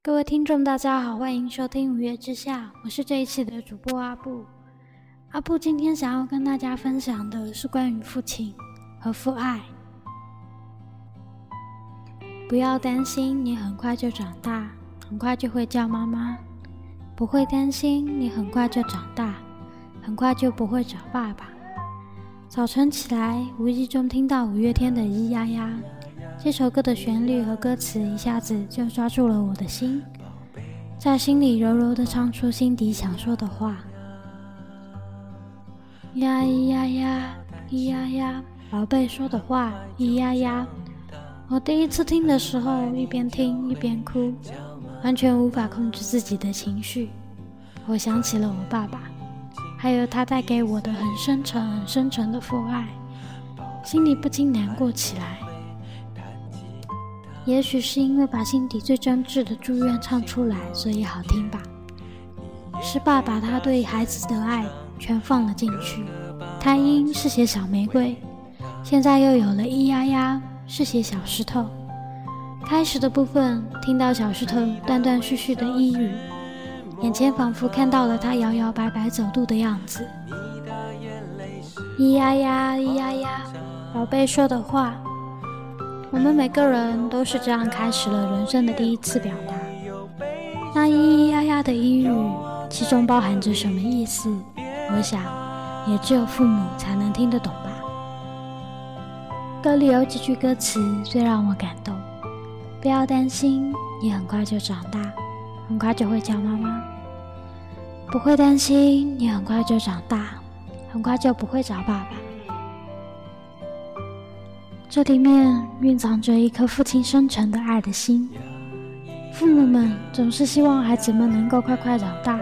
各位听众，大家好，欢迎收听《五月之下》，我是这一期的主播阿布。阿布今天想要跟大家分享的是关于父亲和父爱。不要担心，你很快就长大，很快就会叫妈妈；不会担心，你很快就长大，很快就不会找爸爸。早晨起来，无意中听到五月天的《咿呀呀》。这首歌的旋律和歌词一下子就抓住了我的心，在心里柔柔地唱出心底想说的话。呀咿呀呀，咿呀呀，宝贝说的话，咿呀呀。我第一次听的时候，一边听一边哭，完全无法控制自己的情绪。我想起了我爸爸，还有他带给我的很深沉、很深沉的父爱，心里不禁难过起来。也许是因为把心底最真挚的祝愿唱出来，所以好听吧。是爸爸他对孩子的爱全放了进去。他因是写小玫瑰，现在又有了咿呀呀，是写小石头。开始的部分听到小石头断断续续的呓语，眼前仿佛看到了他摇摇摆摆走路的样子。咿呀呀，咿呀呀，宝贝说的话。我们每个人都是这样开始了人生的第一次表达。那咿咿呀呀的英语，其中包含着什么意思？我想，也只有父母才能听得懂吧。歌里有几句歌词最让我感动：不要担心，你很快就长大，很快就会叫妈妈；不会担心，你很快就长大，很快就不会找爸爸。这里面蕴藏着一颗父亲深沉的爱的心。父母们总是希望孩子们能够快快长大。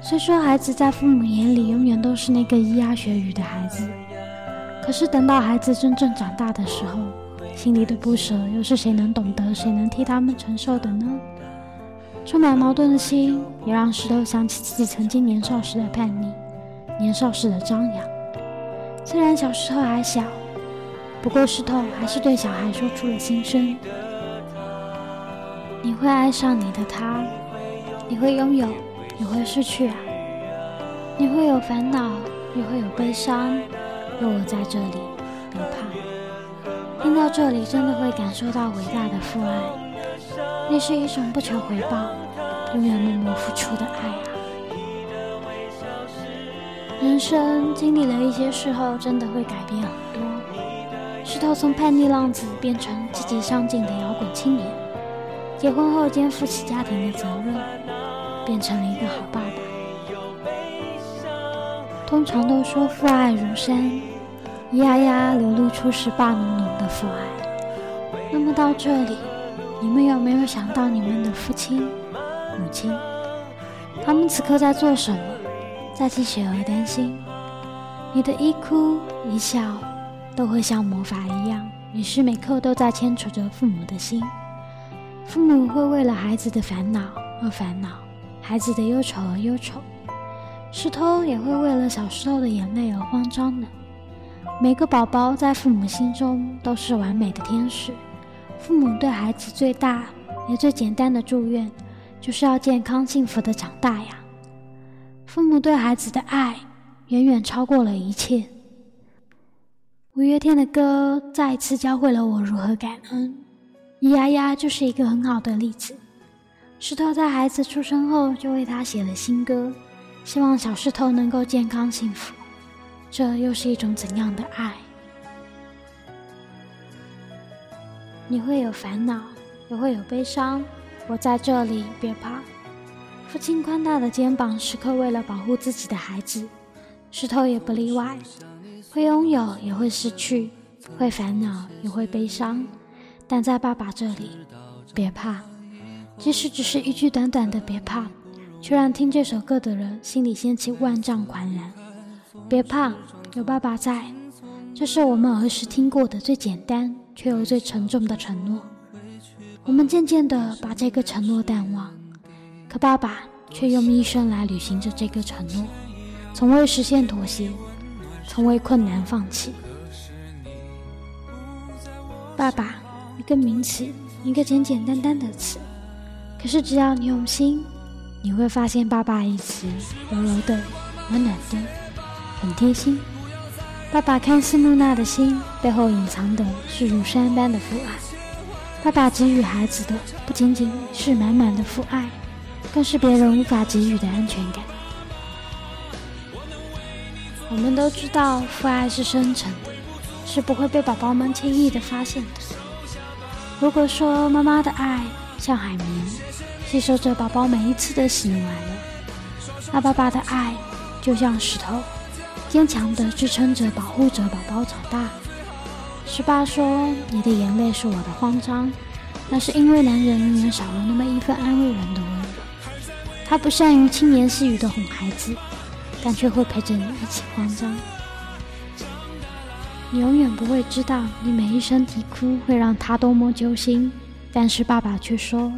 虽说孩子在父母眼里永远都是那个咿呀学语的孩子，可是等到孩子真正长大的时候，心里的不舍又是谁能懂得，谁能替他们承受的呢？充满矛盾的心，也让石头想起自己曾经年少时的叛逆，年少时的张扬。虽然小时候还小。不过石头还是对小孩说出了心声：“你会爱上你的他，你会拥有，也会失去啊。你会有烦恼，也会有悲伤，有我在这里，别怕。听到这里，真的会感受到伟大的父爱，那是一种不求回报、永远默默付出的爱啊。人生经历了一些事后，真的会改变很多。”石头从叛逆浪子变成积极上进的摇滚青年，结婚后肩负起家庭的责任，变成了一个好爸爸。通常都说父爱如山，咿呀呀流露出是爸浓浓的父爱。那么到这里，你们有没有想到你们的父亲、母亲？他们此刻在做什么？在替雪儿担心？你的一哭一笑。都会像魔法一样，每时每刻都在牵扯着父母的心。父母会为了孩子的烦恼而烦恼，孩子的忧愁而忧愁。石头也会为了小石头的眼泪而慌张呢。每个宝宝在父母心中都是完美的天使。父母对孩子最大也最简单的祝愿，就是要健康幸福的长大呀。父母对孩子的爱，远远超过了一切。五月天的歌再一次教会了我如何感恩，咿呀呀就是一个很好的例子。石头在孩子出生后就为他写了新歌，希望小石头能够健康幸福。这又是一种怎样的爱？你会有烦恼，也会有悲伤，我在这里，别怕。父亲宽大的肩膀时刻为了保护自己的孩子，石头也不例外。会拥有，也会失去；会烦恼，也会悲伤。但在爸爸这里，别怕。即使只是一句短短的“别怕”，却让听这首歌的人心里掀起万丈狂澜。别怕，有爸爸在。这是我们儿时听过的最简单却又最沉重的承诺。我们渐渐地把这个承诺淡忘，可爸爸却用一生来履行着这个承诺，从未实现妥协。从未困难放弃。爸爸，一个名词，一个简简单单的词，可是只要你用心，你会发现爸爸一直柔柔的、暖暖的，很贴心。爸爸看似木讷的心，背后隐藏的是如山般的父爱。爸爸给予孩子的不仅仅是满满的父爱，更是别人无法给予的安全感。我们都知道，父爱是深沉，是不会被宝宝们轻易的发现的。如果说妈妈的爱像海绵，吸收着宝宝每一次的喜怒哀乐，那爸爸的爱就像石头。坚强的支撑着、保护着宝宝长大。十八说：“你的眼泪是我的慌张，那是因为男人永远少了那么一份安慰人的温柔。他不善于轻言细语的哄孩子，但却会陪着你一起慌张。你永远不会知道，你每一声啼哭会让他多么揪心。但是爸爸却说，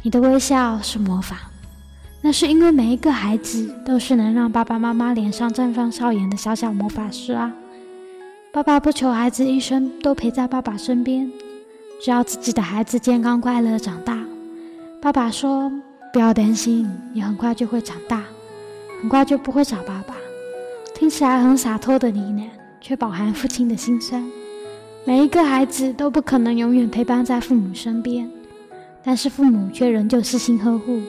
你的微笑是魔法。”那是因为每一个孩子都是能让爸爸妈妈脸上绽放笑颜的小小魔法师啊！爸爸不求孩子一生都陪在爸爸身边，只要自己的孩子健康快乐长大。爸爸说：“不要担心，你很快就会长大，很快就不会找爸爸。”听起来很洒脱的呢喃，却饱含父亲的心酸。每一个孩子都不可能永远陪伴在父母身边，但是父母却仍旧细心呵护。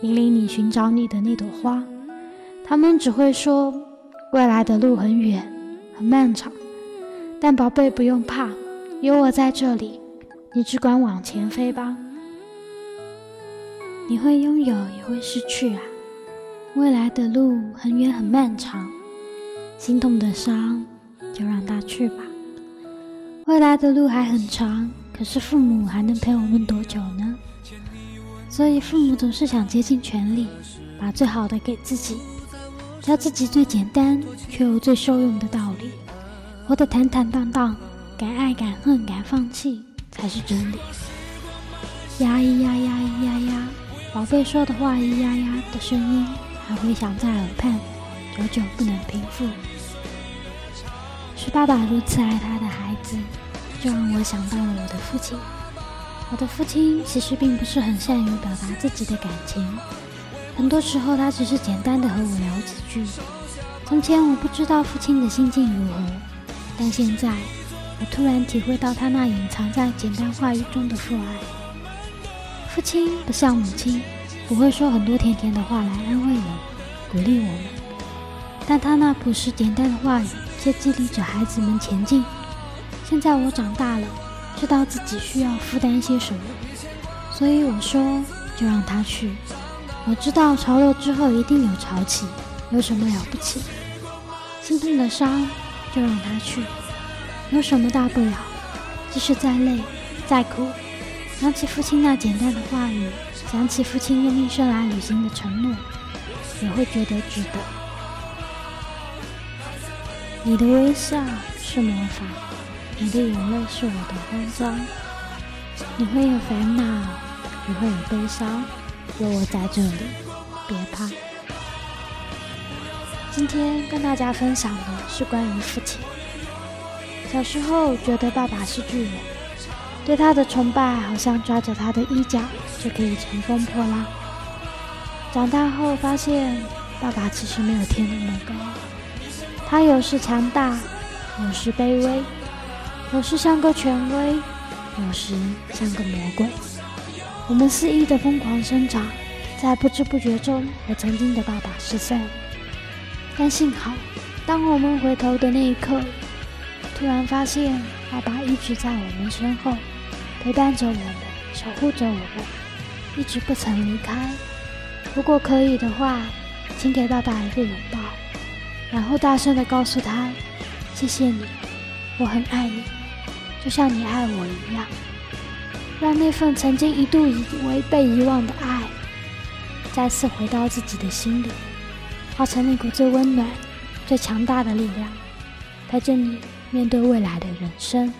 引领你寻找你的那朵花，他们只会说未来的路很远，很漫长。但宝贝不用怕，有我在这里，你只管往前飞吧。你会拥有，也会失去啊。未来的路很远很漫长，心痛的伤就让它去吧。未来的路还很长，可是父母还能陪我们多久呢？所以，父母总是想竭尽全力，把最好的给自己，教自己最简单却又最受用的道理，活得坦坦荡荡，敢爱敢恨敢放弃才是真理。呀咿呀呀咿呀呀，宝贝说的话咿呀呀的声音还回响在耳畔，久久不能平复。是爸爸如此爱他的孩子，就让我想到了我的父亲。我的父亲其实并不是很善于表达自己的感情，很多时候他只是简单的和我聊几句。从前我不知道父亲的心境如何，但现在我突然体会到他那隐藏在简单话语中的父爱。父亲不像母亲，不会说很多甜甜的话来安慰我、鼓励我们，但他那朴实简单的话语却激励着孩子们前进。现在我长大了。知道自己需要负担些什么，所以我说就让他去。我知道潮落之后一定有潮起，有什么了不起？心痛的伤就让他去，有什么大不了？即使再累再苦，想起父亲那简单的话语，想起父亲用一生来履行的承诺，也会觉得值得。你的微笑是魔法。你的眼泪是我的慌张，你会有烦恼，也会有悲伤，有我在这里，别怕。今天跟大家分享的是关于父亲。小时候觉得爸爸是巨人，对他的崇拜好像抓着他的衣角就可以乘风破浪。长大后发现，爸爸其实没有天那么高，他有时强大，有时卑微。有时像个权威，有时像个魔鬼。我们肆意的疯狂生长，在不知不觉中和曾经的爸爸失散。但幸好，当我们回头的那一刻，突然发现爸爸一直在我们身后，陪伴着我们，守护着我们，一直不曾离开。如果可以的话，请给爸爸一个拥抱，然后大声的告诉他：“谢谢你，我很爱你。”就像你爱我一样，让那份曾经一度以为被遗忘的爱，再次回到自己的心里，化成那股最温暖、最强大的力量，陪着你面对未来的人生。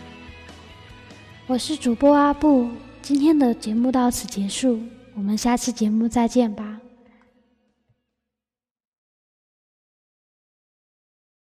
我是主播阿布，今天的节目到此结束，我们下期节目再见吧。